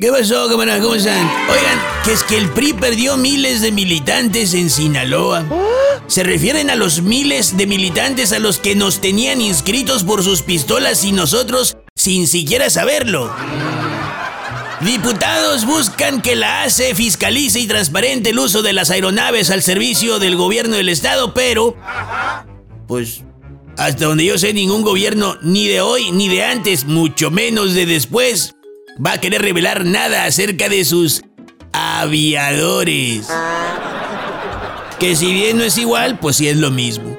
¿Qué pasó, camarada? ¿Cómo están? Oigan, que es que el PRI perdió miles de militantes en Sinaloa. Se refieren a los miles de militantes a los que nos tenían inscritos por sus pistolas y nosotros sin siquiera saberlo. Diputados buscan que la ACE fiscalice y transparente el uso de las aeronaves al servicio del gobierno del estado, pero... Pues hasta donde yo sé, ningún gobierno, ni de hoy ni de antes, mucho menos de después, va a querer revelar nada acerca de sus aviadores. Que si bien no es igual, pues sí es lo mismo.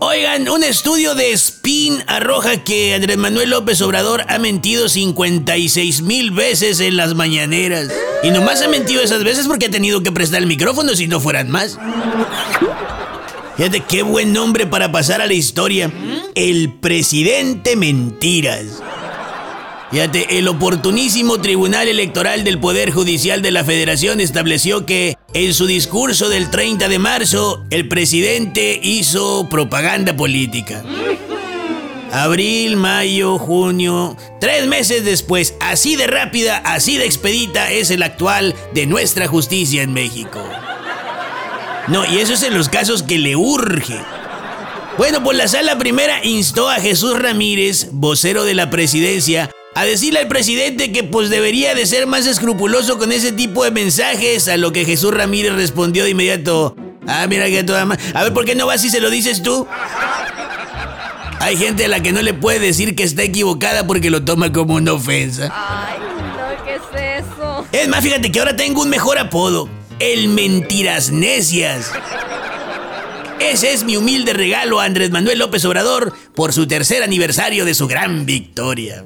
Oigan, un estudio de Spin arroja que Andrés Manuel López Obrador ha mentido 56 mil veces en las mañaneras. Y nomás ha mentido esas veces porque ha tenido que prestar el micrófono si no fueran más. Fíjate qué buen nombre para pasar a la historia. El presidente Mentiras. Fíjate, el oportunísimo Tribunal Electoral del Poder Judicial de la Federación estableció que en su discurso del 30 de marzo el presidente hizo propaganda política. Abril, mayo, junio, tres meses después, así de rápida, así de expedita es el actual de nuestra justicia en México. No, y eso es en los casos que le urge. Bueno, pues la sala primera instó a Jesús Ramírez, vocero de la presidencia, a decirle al presidente que pues debería de ser más escrupuloso con ese tipo de mensajes, a lo que Jesús Ramírez respondió de inmediato, ah, mira que toda más. A ver, ¿por qué no vas si se lo dices tú? Hay gente a la que no le puede decir que está equivocada porque lo toma como una ofensa. Ay, no, ¿qué es eso? Es más, fíjate que ahora tengo un mejor apodo. El Mentiras Necias. Ese es mi humilde regalo a Andrés Manuel López Obrador por su tercer aniversario de su gran victoria.